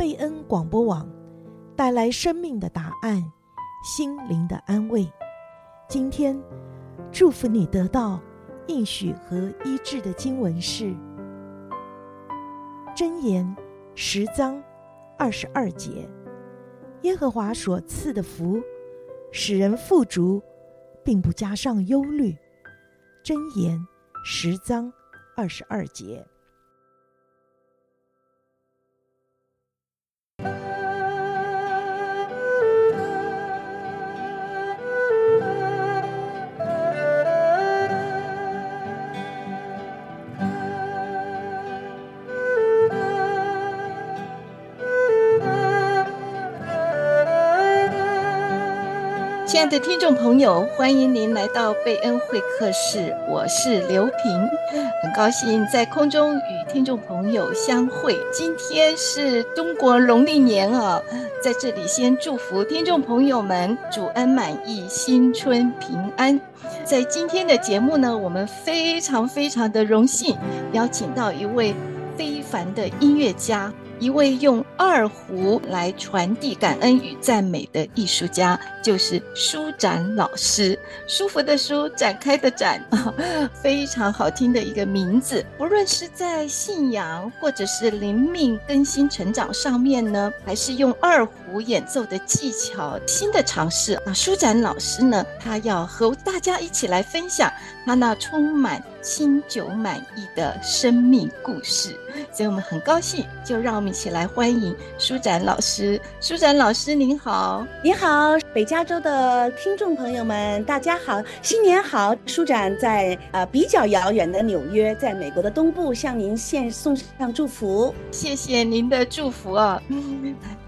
贝恩广播网，带来生命的答案，心灵的安慰。今天，祝福你得到应许和医治的经文是《箴言》十章二十二节：耶和华所赐的福，使人富足，并不加上忧虑。《箴言》十章二十二节。亲爱的听众朋友，欢迎您来到贝恩会客室，我是刘平，很高兴在空中与听众朋友相会。今天是中国农历年啊，在这里先祝福听众朋友们主恩满意，新春平安。在今天的节目呢，我们非常非常的荣幸邀请到一位非凡的音乐家。一位用二胡来传递感恩与赞美的艺术家，就是舒展老师。舒服的舒，展开的展，非常好听的一个名字。不论是在信仰或者是灵命更新成长上面呢，还是用二胡演奏的技巧，新的尝试。那舒展老师呢，他要和大家一起来分享他那充满清酒满意的生命故事。所以我们很高兴，就让我们一起来欢迎舒展老师。舒展老师您好，您好，北加州的听众朋友们，大家好，新年好！舒展在呃比较遥远的纽约，在美国的东部，向您献送上祝福。谢谢您的祝福啊！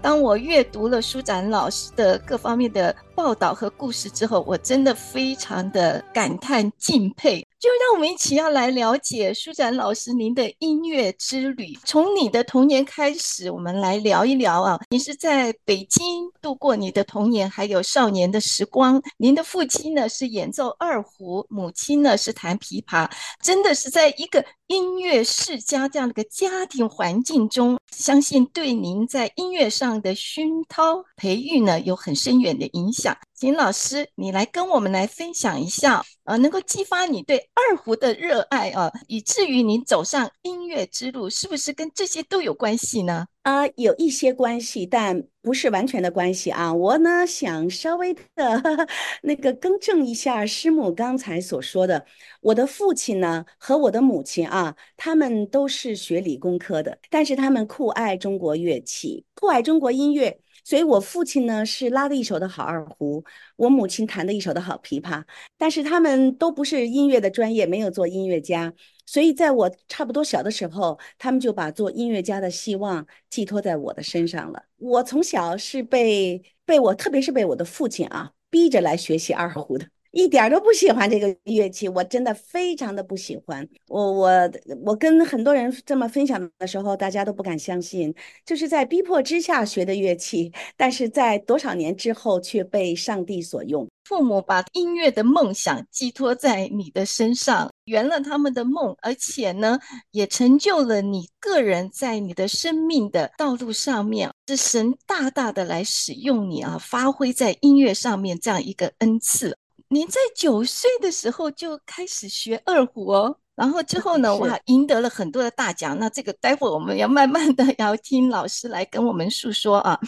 当我阅读了舒展老师的各方面的报道和故事之后，我真的非常的感叹敬佩。就让我们一起要来了解舒展老师您的音乐之旅。从你的童年开始，我们来聊一聊啊。你是在北京度过你的童年，还有少年的时光。您的父亲呢是演奏二胡，母亲呢是弹琵琶，真的是在一个音乐世家这样的一个家庭环境中，相信对您在音乐上的熏陶培育呢有很深远的影响。请老师，你来跟我们来分享一下，呃，能够激发你对二胡的热爱啊，以至于你走上音乐之路，是不是跟这些都有关系呢？啊、有一些关系，但不是完全的关系啊。我呢想稍微的呵呵那个更正一下师母刚才所说的，我的父亲呢和我的母亲啊，他们都是学理工科的，但是他们酷爱中国乐器，酷爱中国音乐。所以，我父亲呢是拉的一手的好二胡，我母亲弹的一手的好琵琶，但是他们都不是音乐的专业，没有做音乐家。所以，在我差不多小的时候，他们就把做音乐家的希望寄托在我的身上了。我从小是被被我，特别是被我的父亲啊逼着来学习二胡的。一点都不喜欢这个乐器，我真的非常的不喜欢。我我我跟很多人这么分享的时候，大家都不敢相信，就是在逼迫之下学的乐器，但是在多少年之后却被上帝所用。父母把音乐的梦想寄托在你的身上，圆了他们的梦，而且呢，也成就了你个人在你的生命的道路上面，是神大大的来使用你啊，发挥在音乐上面这样一个恩赐。您在九岁的时候就开始学二胡哦，然后之后呢，哇，赢得了很多的大奖。那这个待会儿我们要慢慢的要听老师来跟我们诉说啊。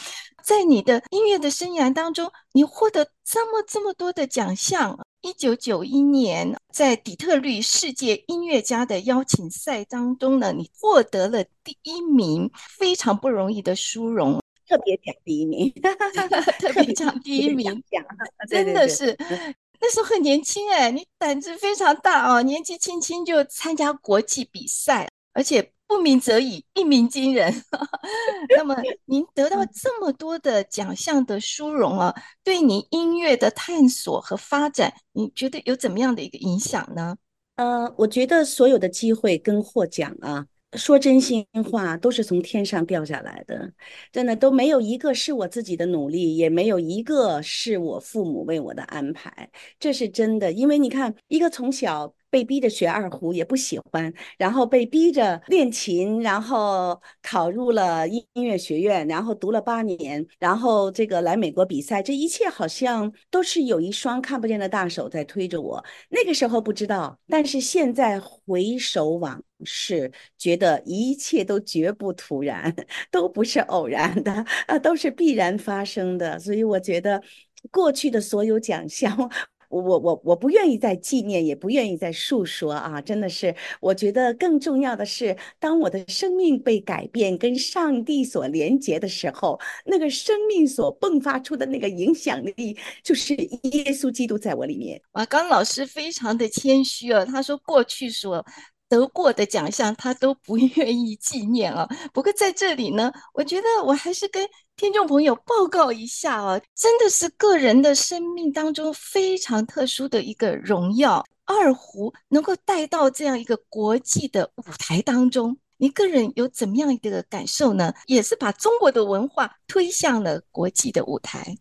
在你的音乐的生涯当中，你获得这么这么多的奖项。一九九一年，在底特律世界音乐家的邀请赛当中呢，你获得了第一名，非常不容易的殊荣。特别奖第一名，特别奖第一名，真的是。那时候很年轻哎，你胆子非常大哦，年纪轻轻就参加国际比赛，而且不鸣则已，一鸣惊人。那么您得到这么多的奖项的殊荣啊，对你音乐的探索和发展，你觉得有怎么样的一个影响呢？呃，我觉得所有的机会跟获奖啊。说真心话，都是从天上掉下来的，真的都没有一个是我自己的努力，也没有一个是我父母为我的安排，这是真的。因为你看，一个从小被逼着学二胡也不喜欢，然后被逼着练琴，然后考入了音乐学院，然后读了八年，然后这个来美国比赛，这一切好像都是有一双看不见的大手在推着我。那个时候不知道，但是现在回首往事，觉得一切都绝不突然，都不是偶然的，啊，都是必然发生的。所以我觉得过去的所有奖项。我我我我不愿意再纪念，也不愿意再述说啊！真的是，我觉得更重要的是，当我的生命被改变，跟上帝所连接的时候，那个生命所迸发出的那个影响力，就是耶稣基督在我里面。瓦刚老师非常的谦虚啊，他说过去所得过的奖项，他都不愿意纪念啊。不过在这里呢，我觉得我还是跟。听众朋友，报告一下哦，真的是个人的生命当中非常特殊的一个荣耀。二胡能够带到这样一个国际的舞台当中，你个人有怎么样一个感受呢？也是把中国的文化推向了国际的舞台。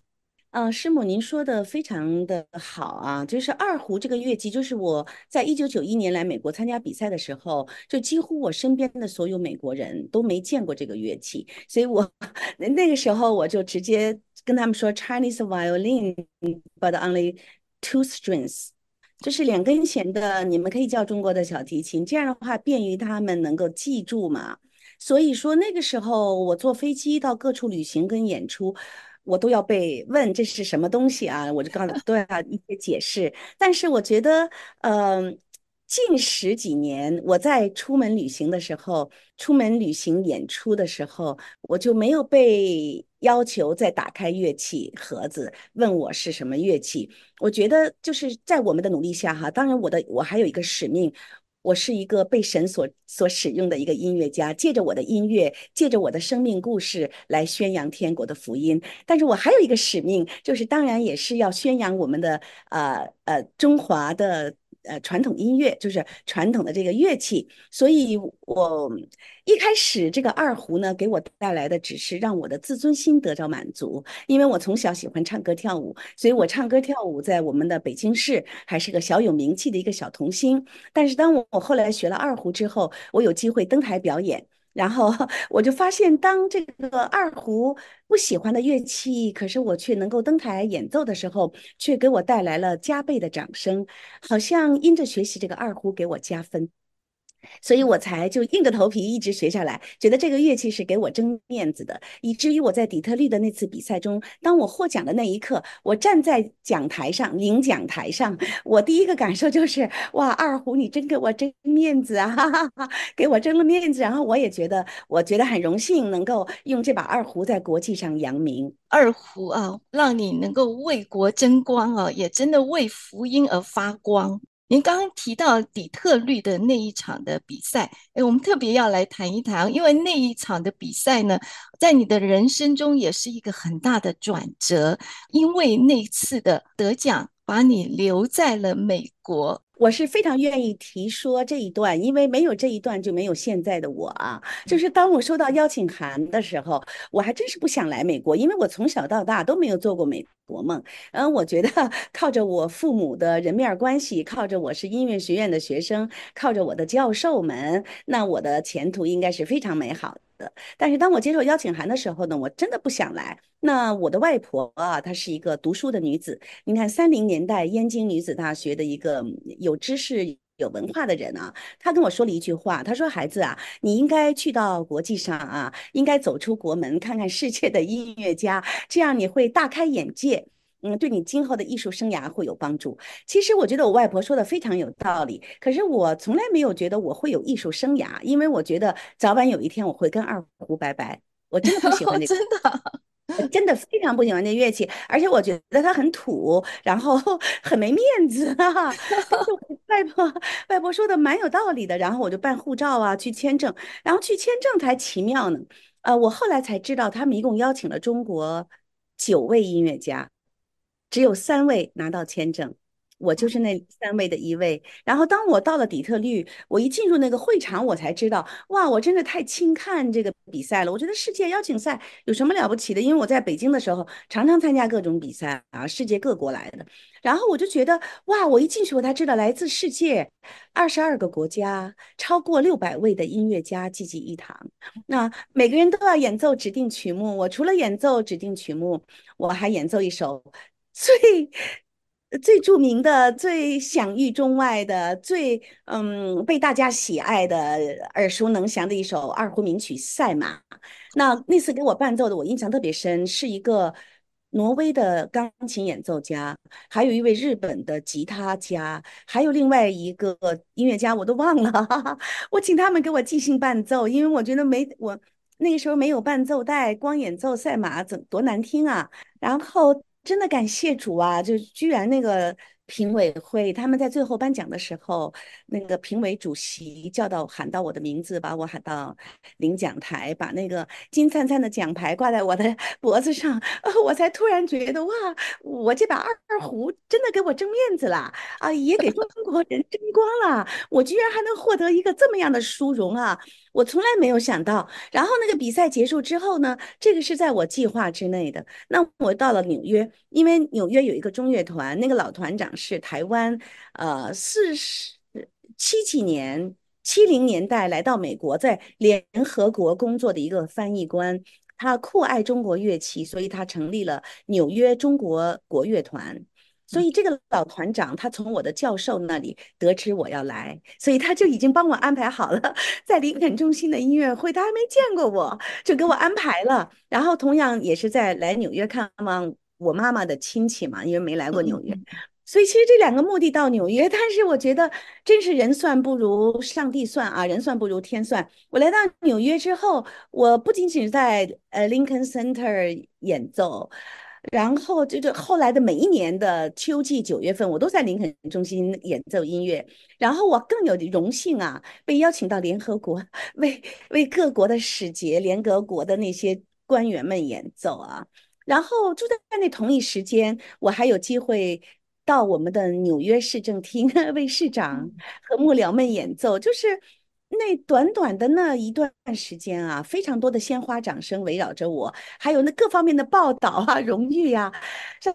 嗯，师母，您说的非常的好啊，就是二胡这个乐器，就是我在一九九一年来美国参加比赛的时候，就几乎我身边的所有美国人都没见过这个乐器，所以我那个时候我就直接跟他们说 Chinese violin，but only two strings，就是两根弦的，你们可以叫中国的小提琴，这样的话便于他们能够记住嘛。所以说那个时候我坐飞机到各处旅行跟演出。我都要被问这是什么东西啊？我就告诉都要 一些解释。但是我觉得，嗯、呃，近十几年我在出门旅行的时候，出门旅行演出的时候，我就没有被要求再打开乐器盒子问我是什么乐器。我觉得就是在我们的努力下哈，当然我的我还有一个使命。我是一个被神所所使用的一个音乐家，借着我的音乐，借着我的生命故事来宣扬天国的福音。但是我还有一个使命，就是当然也是要宣扬我们的呃呃中华的。呃，传统音乐就是传统的这个乐器，所以我一开始这个二胡呢，给我带来的只是让我的自尊心得到满足，因为我从小喜欢唱歌跳舞，所以我唱歌跳舞在我们的北京市还是个小有名气的一个小童星。但是当我后来学了二胡之后，我有机会登台表演。然后 我就发现，当这个二胡不喜欢的乐器，可是我却能够登台演奏的时候，却给我带来了加倍的掌声，好像因着学习这个二胡给我加分。所以我才就硬着头皮一直学下来，觉得这个乐器是给我争面子的，以至于我在底特律的那次比赛中，当我获奖的那一刻，我站在讲台上领奖台上，我第一个感受就是哇，二胡你真给我争面子啊，哈哈哈，给我争了面子。然后我也觉得，我觉得很荣幸能够用这把二胡在国际上扬名。二胡啊，让你能够为国争光啊，也真的为福音而发光。您刚刚提到底特律的那一场的比赛，哎，我们特别要来谈一谈，因为那一场的比赛呢，在你的人生中也是一个很大的转折，因为那次的得奖把你留在了美国。我是非常愿意提说这一段，因为没有这一段就没有现在的我啊。就是当我收到邀请函的时候，我还真是不想来美国，因为我从小到大都没有做过美国梦。嗯，我觉得 靠着我父母的人面关系，靠着我是音乐学院的学生，靠着我的教授们，那我的前途应该是非常美好的。但是当我接受邀请函的时候呢，我真的不想来。那我的外婆啊，她是一个读书的女子。你看，三零年代燕京女子大学的一个有知识、有文化的人啊，她跟我说了一句话，她说：“孩子啊，你应该去到国际上啊，应该走出国门，看看世界的音乐家，这样你会大开眼界，嗯，对你今后的艺术生涯会有帮助。”其实我觉得我外婆说的非常有道理，可是我从来没有觉得我会有艺术生涯，因为我觉得早晚有一天我会跟二胡拜拜。我真的不喜欢这个，真的。我真的非常不喜欢那乐器，而且我觉得它很土，然后 很没面子啊。但是外婆外婆说的蛮有道理的，然后我就办护照啊，去签证，然后去签证才奇妙呢。呃，我后来才知道，他们一共邀请了中国九位音乐家，只有三位拿到签证。我就是那三位的一位。然后当我到了底特律，我一进入那个会场，我才知道，哇，我真的太轻看这个比赛了。我觉得世界邀请赛有什么了不起的？因为我在北京的时候，常常参加各种比赛啊，世界各国来的。然后我就觉得，哇，我一进去，我才知道来自世界二十二个国家，超过六百位的音乐家聚集一堂。那每个人都要演奏指定曲目，我除了演奏指定曲目，我还演奏一首最。最著名的、最享誉中外的、最嗯被大家喜爱的、耳熟能详的一首二胡名曲《赛马》。那那次给我伴奏的，我印象特别深，是一个挪威的钢琴演奏家，还有一位日本的吉他家，还有另外一个音乐家，我都忘了。哈哈，我请他们给我即兴伴奏，因为我觉得没我那个时候没有伴奏带，光演奏《赛马》怎多难听啊！然后。真的感谢主啊！就居然那个评委会，他们在最后颁奖的时候，那个评委主席叫到喊到我的名字，把我喊到领奖台，把那个金灿灿的奖牌挂在我的 脖子上，我才突然觉得哇，我这把二胡真的给我争面子了啊，也给中国人争光了，我居然还能获得一个这么样的殊荣啊！我从来没有想到，然后那个比赛结束之后呢，这个是在我计划之内的。那我到了纽约，因为纽约有一个中乐团，那个老团长是台湾，呃，四十七几年、七零年代来到美国，在联合国工作的一个翻译官，他酷爱中国乐器，所以他成立了纽约中国国乐团。所以这个老团长他从我的教授那里得知我要来，所以他就已经帮我安排好了，在林肯中心的音乐会，他还没见过我，就给我安排了。然后同样也是在来纽约看望我妈妈的亲戚嘛，因为没来过纽约，所以其实这两个目的到纽约，但是我觉得真是人算不如上帝算啊，人算不如天算。我来到纽约之后，我不仅仅是在呃 Lincoln Center 演奏。然后就是后来的每一年的秋季九月份，我都在林肯中心演奏音乐。然后我更有荣幸啊，被邀请到联合国，为为各国的使节、联合国的那些官员们演奏啊。然后就在那同一时间，我还有机会到我们的纽约市政厅 为市长和幕僚们演奏，就是。那短短的那一段时间啊，非常多的鲜花掌声围绕着我，还有那各方面的报道啊、荣誉呀、啊，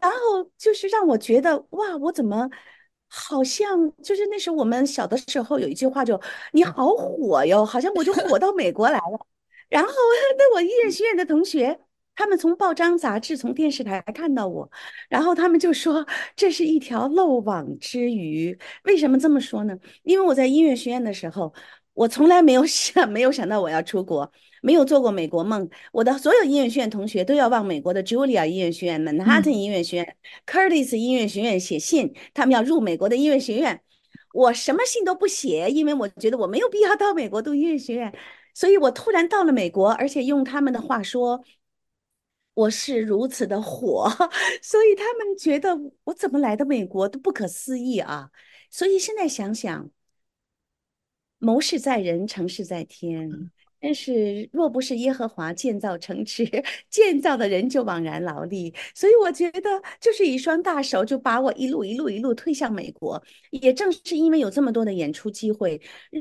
然后就是让我觉得哇，我怎么好像就是那时候我们小的时候有一句话就你好火哟，好像我就火到美国来了。然后 那我音乐学院的同学，他们从报章杂志、从电视台看到我，然后他们就说这是一条漏网之鱼。为什么这么说呢？因为我在音乐学院的时候。我从来没有想，没有想到我要出国，没有做过美国梦。我的所有音乐学院同学都要往美国的 Julia 音乐学院、曼哈顿音乐学院、Curtis 音乐学院写信，他们要入美国的音乐学院。我什么信都不写，因为我觉得我没有必要到美国读音乐学院。所以我突然到了美国，而且用他们的话说，我是如此的火，所以他们觉得我怎么来的美国都不可思议啊。所以现在想想。谋事在人，成事在天。但是，若不是耶和华建造城池，建造的人就枉然劳力。所以，我觉得就是一双大手就把我一路一路一路推向美国。也正是因为有这么多的演出机会，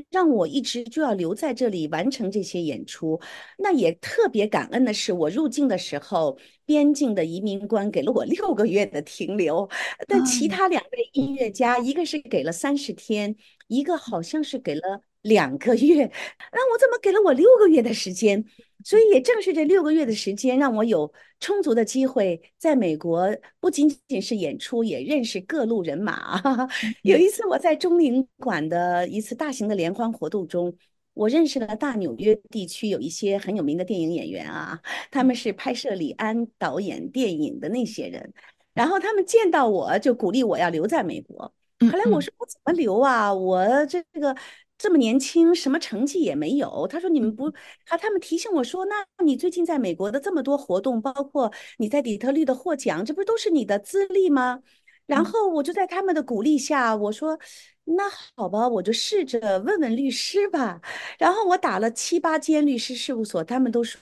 让我一直就要留在这里完成这些演出。那也特别感恩的是，我入境的时候，边境的移民官给了我六个月的停留，但其他两位音乐家，一个是给了三十天，一个好像是给了。两个月，那我怎么给了我六个月的时间？所以也正是这六个月的时间，让我有充足的机会在美国，不仅仅是演出，也认识各路人马。有一次我在中领馆的一次大型的联欢活动中，我认识了大纽约地区有一些很有名的电影演员啊，他们是拍摄李安导演电影的那些人，然后他们见到我就鼓励我要留在美国。后来我说我怎么留啊？我这个。这么年轻，什么成绩也没有。他说：“你们不，他他们提醒我说，那你最近在美国的这么多活动，包括你在底特律的获奖，这不都是你的资历吗？”然后我就在他们的鼓励下，我说：“那好吧，我就试着问问律师吧。”然后我打了七八间律师事务所，他们都说：“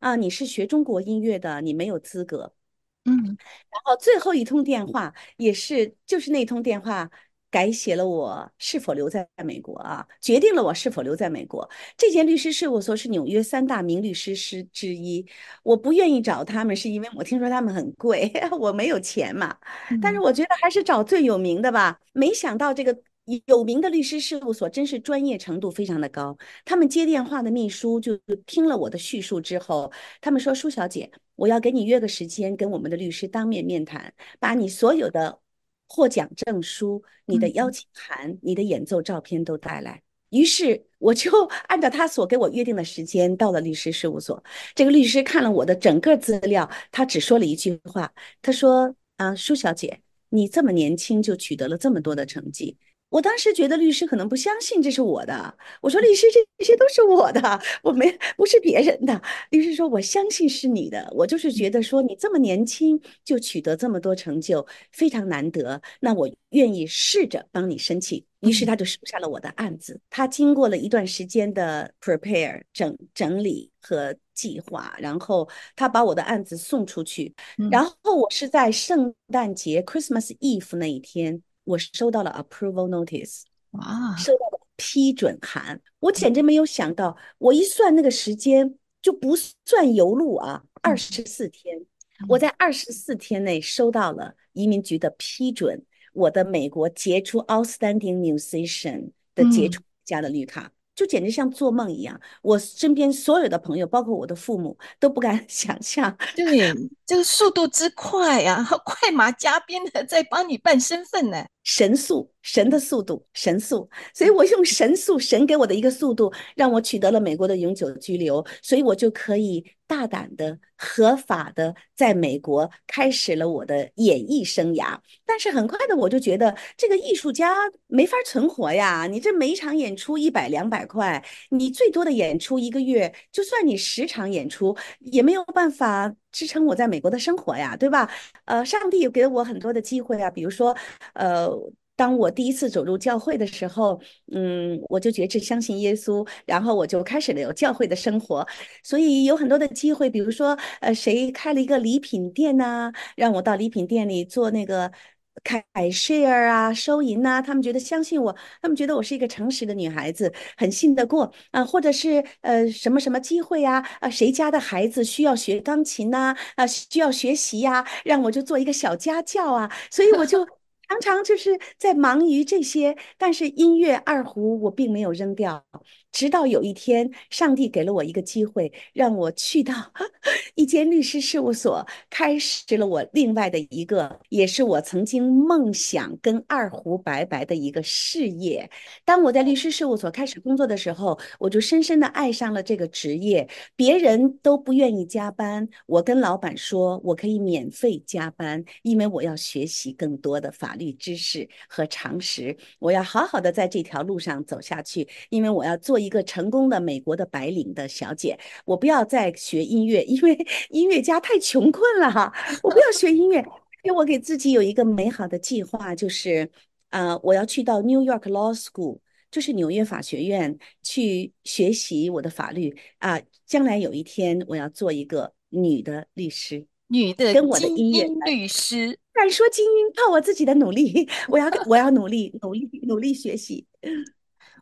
啊，你是学中国音乐的，你没有资格。”嗯，然后最后一通电话也是，就是那通电话。改写了我是否留在美国啊，决定了我是否留在美国。这间律师事务所是纽约三大名律师师之一，我不愿意找他们，是因为我听说他们很贵，我没有钱嘛。但是我觉得还是找最有名的吧。没想到这个有名的律师事务所真是专业程度非常的高。他们接电话的秘书就听了我的叙述之后，他们说：“舒小姐，我要给你约个时间，跟我们的律师当面面谈，把你所有的。”获奖证书、你的邀请函、你的演奏照片都带来。于是我就 按照他所给我约定的时间到了律师事务所。这个律师看了我的整个资料，他只说了一句话，他说：“啊，舒小姐，你这么年轻就取得了这么多的成绩。”我当时觉得律师可能不相信这是我的，我说律师这这些都是我的，我没不是别人的。律师说我相信是你的，我就是觉得说你这么年轻就取得这么多成就，非常难得，那我愿意试着帮你申请。于是他就收下了我的案子。他经过了一段时间的 prepare 整整理和计划，然后他把我的案子送出去，然后我是在圣诞节 Christmas Eve 那一天。我收到了 approval notice，哇，收到了批准函，我简直没有想到，我一算那个时间就不算邮路啊，二十四天，我在二十四天内收到了移民局的批准，我的美国杰出 outstanding musician 的杰出家的绿卡。就简直像做梦一样，我身边所有的朋友，包括我的父母，都不敢 想象。对，这个速度之快呀，快马加鞭的在帮你办身份呢，神速。神的速度，神速，所以我用神速，神给我的一个速度，让我取得了美国的永久居留，所以我就可以大胆的、合法的在美国开始了我的演艺生涯。但是很快的，我就觉得这个艺术家没法存活呀！你这每一场演出一百两百块，你最多的演出一个月，就算你十场演出，也没有办法支撑我在美国的生活呀，对吧？呃，上帝给了我很多的机会啊，比如说，呃。当我第一次走入教会的时候，嗯，我就觉着相信耶稣，然后我就开始了有教会的生活，所以有很多的机会，比如说，呃，谁开了一个礼品店呐、让我到礼品店里做那个 cashier 啊，收银呐、啊，他们觉得相信我，他们觉得我是一个诚实的女孩子，很信得过啊，或者是呃什么什么机会呀，啊，谁家的孩子需要学钢琴呐、啊，啊，需要学习呀、啊，让我就做一个小家教啊，所以我就。常常就是在忙于这些，但是音乐二胡我并没有扔掉。直到有一天，上帝给了我一个机会，让我去到 一间律师事务所，开始了我另外的一个，也是我曾经梦想跟二胡拜拜的一个事业。当我在律师事务所开始工作的时候，我就深深的爱上了这个职业。别人都不愿意加班，我跟老板说，我可以免费加班，因为我要学习更多的法律知识和常识，我要好好的在这条路上走下去，因为我要做。一个成功的美国的白领的小姐，我不要再学音乐，因为音乐家太穷困了哈。我不要学音乐，因为我给自己有一个美好的计划，就是啊、呃，我要去到 New York Law School，就是纽约法学院去学习我的法律啊、呃。将来有一天，我要做一个女的律师，女的跟我的音乐律师。敢说精英，靠我自己的努力，我要我要努力努力努力学习。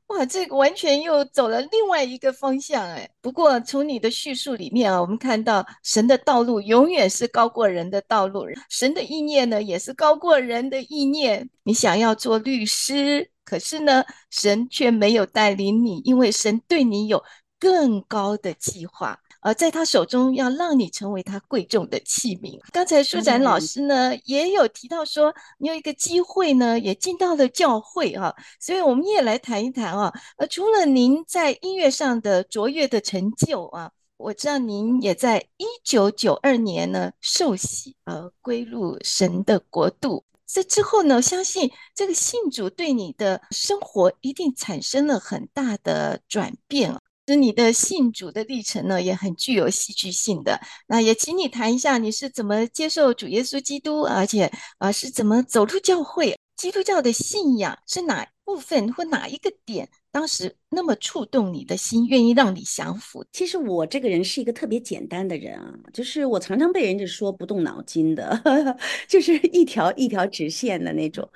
哇，这个完全又走了另外一个方向哎。不过从你的叙述里面啊，我们看到神的道路永远是高过人的道路，神的意念呢也是高过人的意念。你想要做律师，可是呢，神却没有带领你，因为神对你有更高的计划。呃，在他手中要让你成为他贵重的器皿。刚才舒展老师呢、嗯、也有提到说，你有一个机会呢，也进到了教会啊，所以我们也来谈一谈啊。呃，除了您在音乐上的卓越的成就啊，我知道您也在一九九二年呢受洗，呃，归入神的国度。这之后呢，相信这个信主对你的生活一定产生了很大的转变是你的信主的历程呢，也很具有戏剧性的。那也请你谈一下，你是怎么接受主耶稣基督，而且啊、是怎么走入教会？基督教的信仰是哪部分或哪一个点当时那么触动你的心，愿意让你降服？其实我这个人是一个特别简单的人啊，就是我常常被人家说不动脑筋的，就是一条一条直线的那种。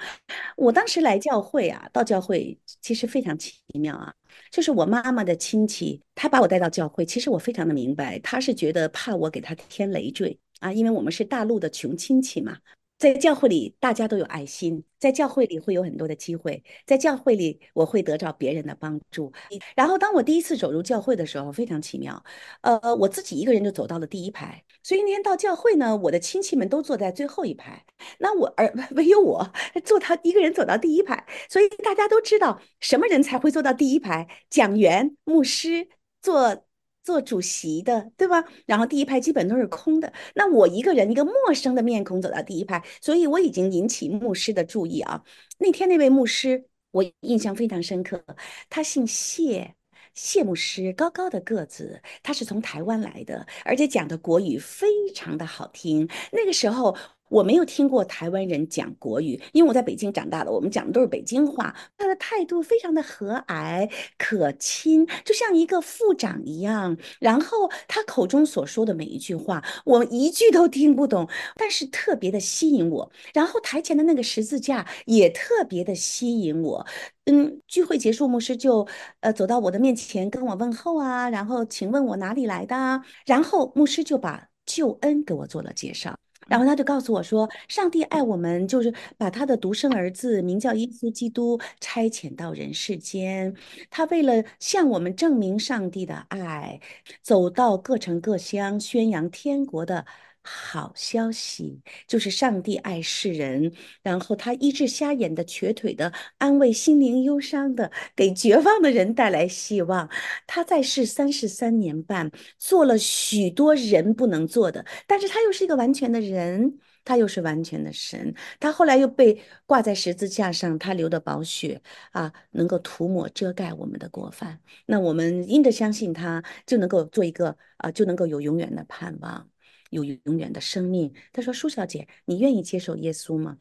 我当时来教会啊，到教会其实非常奇妙啊，就是我妈妈的亲戚，她把我带到教会，其实我非常的明白，她是觉得怕我给她添累赘啊，因为我们是大陆的穷亲戚嘛。在教会里，大家都有爱心。在教会里会有很多的机会，在教会里我会得到别人的帮助。然后，当我第一次走入教会的时候，非常奇妙。呃，我自己一个人就走到了第一排。所以那天到教会呢，我的亲戚们都坐在最后一排，那我而 唯有我坐到一个人走到第一排。所以大家都知道什么人才会坐到第一排？讲员、牧师坐。做主席的，对吧？然后第一排基本都是空的。那我一个人，一个陌生的面孔走到第一排，所以我已经引起牧师的注意啊。那天那位牧师，我印象非常深刻，他姓谢，谢牧师，高高的个子，他是从台湾来的，而且讲的国语非常的好听。那个时候。我没有听过台湾人讲国语，因为我在北京长大的，我们讲的都是北京话。他的态度非常的和蔼可亲，就像一个副长一样。然后他口中所说的每一句话，我一句都听不懂，但是特别的吸引我。然后台前的那个十字架也特别的吸引我。嗯，聚会结束，牧师就呃走到我的面前跟我问候啊，然后请问我哪里来的？然后牧师就把救恩给我做了介绍。然后他就告诉我说，上帝爱我们，就是把他的独生儿子名叫耶稣基督差遣到人世间。他为了向我们证明上帝的爱，走到各城各乡，宣扬天国的。好消息就是上帝爱世人，然后他医治瞎眼的、瘸腿的，安慰心灵忧伤的，给绝望的人带来希望。他在世三十三年半，做了许多人不能做的，但是他又是一个完全的人，他又是完全的神。他后来又被挂在十字架上，他流的宝血啊，能够涂抹遮盖我们的过犯。那我们因着相信他，就能够做一个啊，就能够有永远的盼望。有永远的生命。他说：“舒小姐，你愿意接受耶稣吗？”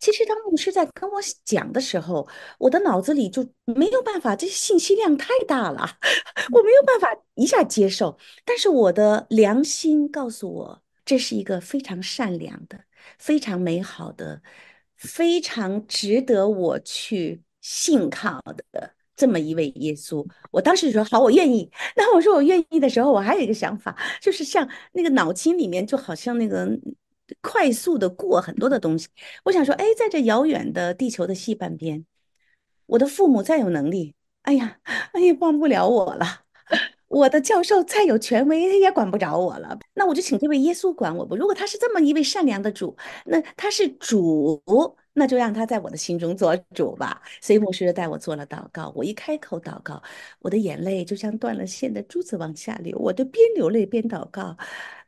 其实当牧师在跟我讲的时候，我的脑子里就没有办法，这信息量太大了，我没有办法一下接受。但是我的良心告诉我，这是一个非常善良的、非常美好的、非常值得我去信靠的。这么一位耶稣，我当时就说好，我愿意。那我说我愿意的时候，我还有一个想法，就是像那个脑筋里面就好像那个快速的过很多的东西。我想说，哎，在这遥远的地球的西半边，我的父母再有能力，哎呀，哎呀，帮不了我了。我的教授再有权威，他也管不着我了。那我就请这位耶稣管我吧。如果他是这么一位善良的主，那他是主。那就让他在我的心中做主吧。所以牧师带我做了祷告，我一开口祷告，我的眼泪就像断了线的珠子往下流。我就边流泪边祷告，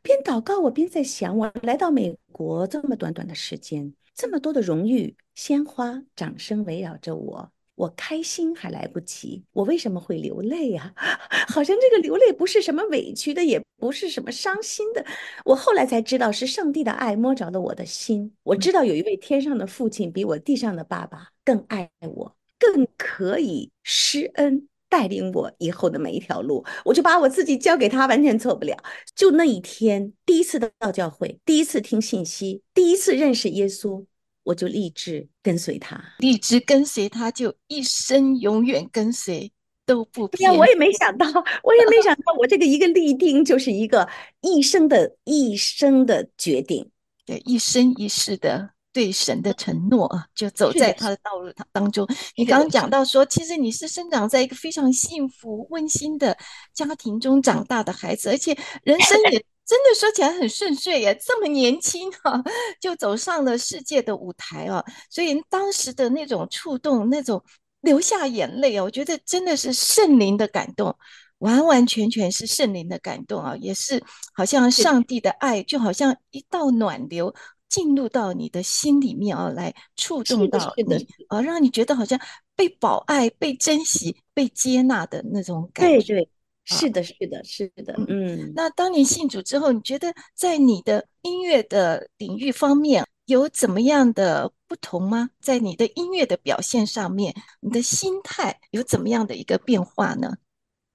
边祷告，我边在想，我来到美国这么短短的时间，这么多的荣誉、鲜花、掌声围绕着我。我开心还来不及，我为什么会流泪啊？好像这个流泪不是什么委屈的，也不是什么伤心的。我后来才知道，是上帝的爱摸着了我的心。我知道有一位天上的父亲比我地上的爸爸更爱我，更可以施恩带领我以后的每一条路。我就把我自己交给他，完全错不了。就那一天，第一次到教会，第一次听信息，第一次认识耶稣。我就立志跟随他，立志跟随他，就一生永远跟随都不变。呀，我也没想到，我也没想到，我这个一个立定就是一个一生的一生的决定，对，一生一世的对神的承诺啊，就走在他的道路当中。你刚刚讲到说，其实你是生长在一个非常幸福温馨的家庭中长大的孩子，而且人生也。真的说起来很顺遂耶，这么年轻哈，就走上了世界的舞台啊！所以当时的那种触动，那种流下眼泪啊，我觉得真的是圣灵的感动，完完全全是圣灵的感动啊！也是好像上帝的爱，就好像一道暖流进入到你的心里面啊，来触动到你啊，让你觉得好像被保爱、被珍惜、被接纳的那种感觉。对对。是的，是的，是的，嗯。那当你信主之后，你觉得在你的音乐的领域方面，有怎么样的不同吗？在你的音乐的表现上面，你的心态有怎么样的一个变化呢？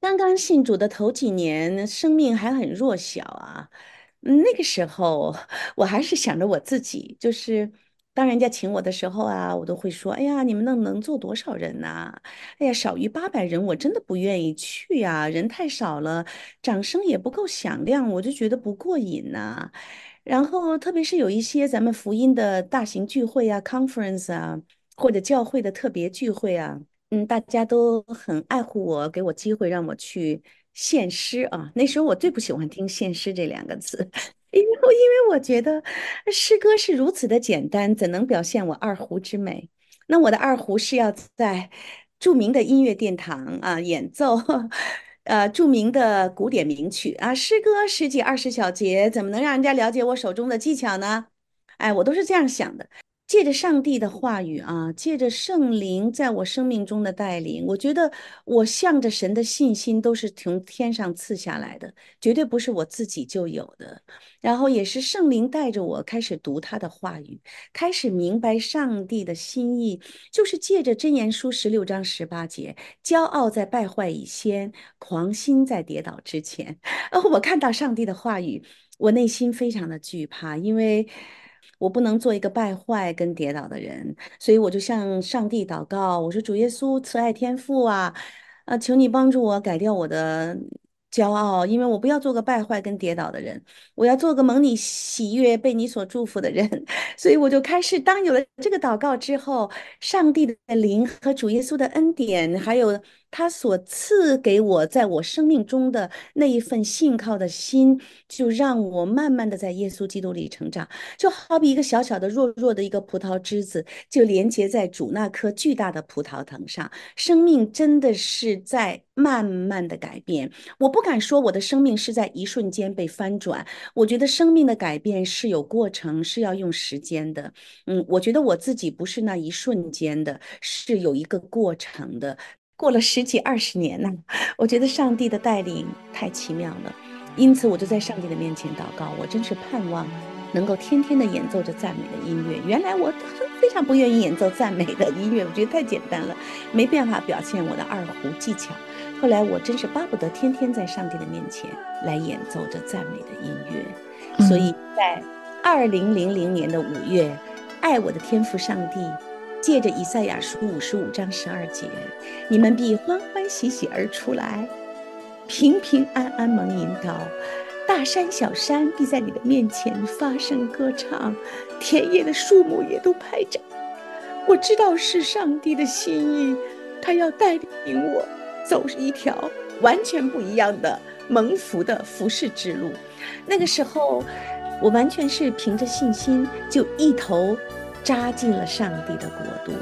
刚刚信主的头几年，生命还很弱小啊，那个时候我还是想着我自己，就是。当人家请我的时候啊，我都会说：“哎呀，你们能能坐多少人呐？哎呀，少于八百人，我真的不愿意去呀，人太少了，掌声也不够响亮，我就觉得不过瘾呐。然后，特别是有一些咱们福音的大型聚会啊，conference 啊，或者教会的特别聚会啊，嗯，大家都很爱护我，给我机会让我去献诗啊。那时候我最不喜欢听献诗这两个字。”因为，因为我觉得诗歌是如此的简单，怎能表现我二胡之美？那我的二胡是要在著名的音乐殿堂啊演奏，呃，著名的古典名曲啊，诗歌十几二十小节，怎么能让人家了解我手中的技巧呢？哎，我都是这样想的。借着上帝的话语啊，借着圣灵在我生命中的带领，我觉得我向着神的信心都是从天上赐下来的，绝对不是我自己就有的。然后也是圣灵带着我开始读他的话语，开始明白上帝的心意，就是借着箴言书十六章十八节：骄傲在败坏以先，狂心在跌倒之前。哦，我看到上帝的话语，我内心非常的惧怕，因为。我不能做一个败坏跟跌倒的人，所以我就向上帝祷告，我说主耶稣慈爱天父啊，啊，求你帮助我改掉我的骄傲，因为我不要做个败坏跟跌倒的人，我要做个蒙你喜悦、被你所祝福的人。所以我就开始，当有了这个祷告之后，上帝的灵和主耶稣的恩典，还有。他所赐给我，在我生命中的那一份信靠的心，就让我慢慢的在耶稣基督里成长。就好比一个小小的、弱弱的一个葡萄枝子，就连接在主那棵巨大的葡萄藤上。生命真的是在慢慢的改变。我不敢说我的生命是在一瞬间被翻转。我觉得生命的改变是有过程，是要用时间的。嗯，我觉得我自己不是那一瞬间的，是有一个过程的。过了十几二十年呢，我觉得上帝的带领太奇妙了，因此我就在上帝的面前祷告，我真是盼望能够天天的演奏着赞美的音乐。原来我非常不愿意演奏赞美的音乐，我觉得太简单了，没办法表现我的二胡技巧。后来我真是巴不得天天在上帝的面前来演奏着赞美的音乐。所以在二零零零年的五月，爱我的天赋上帝。借着以赛亚书五十五章十二节，你们必欢欢喜喜而出来，平平安安蒙引导，大山小山必在你的面前发声歌唱，田野的树木也都拍掌。我知道是上帝的心意，他要带领我走一条完全不一样的蒙福的服饰之路。那个时候，我完全是凭着信心就一头。扎进了上帝的国度，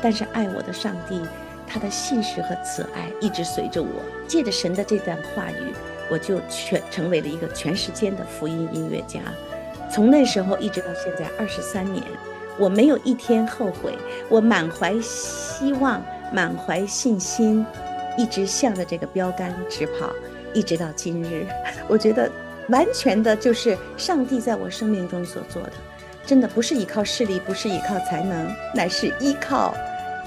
但是爱我的上帝，他的信实和慈爱一直随着我。借着神的这段话语，我就全成为了一个全时间的福音音乐家。从那时候一直到现在二十三年，我没有一天后悔，我满怀希望，满怀信心，一直向着这个标杆直跑，一直到今日。我觉得完全的就是上帝在我生命中所做的。真的不是依靠势力，不是依靠才能，乃是依靠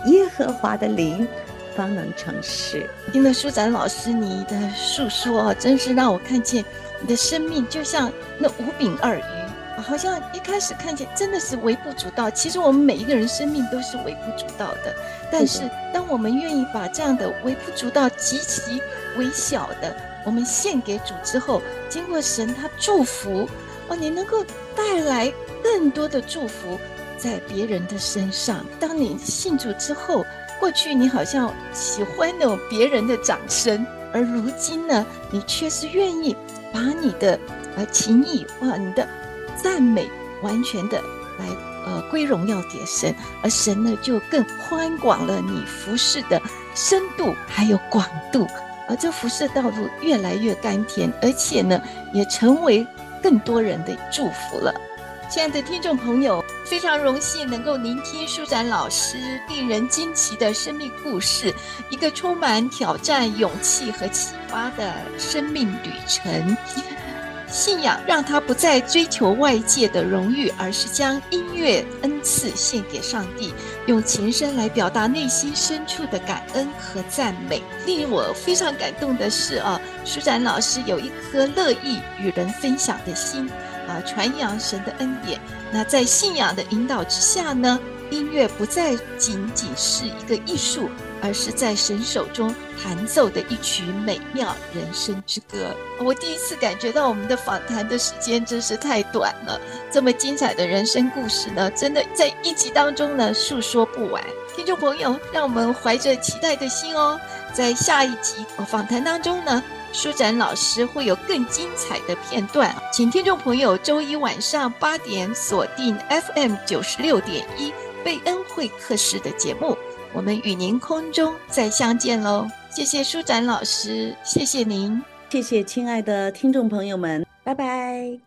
耶和华的灵，方能成事。听了舒展老师你的述说啊，真是让我看见你的生命就像那五饼二鱼，好像一开始看见真的是微不足道。其实我们每一个人生命都是微不足道的，但是当我们愿意把这样的微不足道、极其微小的，我们献给主之后，经过神他祝福哦，你能够带来。更多的祝福在别人的身上。当你信主之后，过去你好像喜欢那种别人的掌声，而如今呢，你却是愿意把你的呃情谊哇，你的赞美完全的来呃归荣耀给神，而神呢就更宽广了你服侍的深度还有广度，而这服侍道路越来越甘甜，而且呢也成为更多人的祝福了。亲爱的听众朋友，非常荣幸能够聆听舒展老师令人惊奇的生命故事，一个充满挑战、勇气和启发的生命旅程。信仰让他不再追求外界的荣誉，而是将音乐恩赐献给上帝，用琴声来表达内心深处的感恩和赞美。令我非常感动的是啊，舒展老师有一颗乐意与人分享的心啊，传扬神的恩典。那在信仰的引导之下呢，音乐不再仅仅是一个艺术。而是在神手中弹奏的一曲美妙人生之歌。我第一次感觉到我们的访谈的时间真是太短了，这么精彩的人生故事呢，真的在一集当中呢诉说不完。听众朋友，让我们怀着期待的心哦，在下一集访谈当中呢，舒展老师会有更精彩的片段，请听众朋友周一晚上八点锁定 FM 九十六点一贝恩会客室的节目。我们与您空中再相见喽！谢谢舒展老师，谢谢您，谢谢亲爱的听众朋友们，拜拜。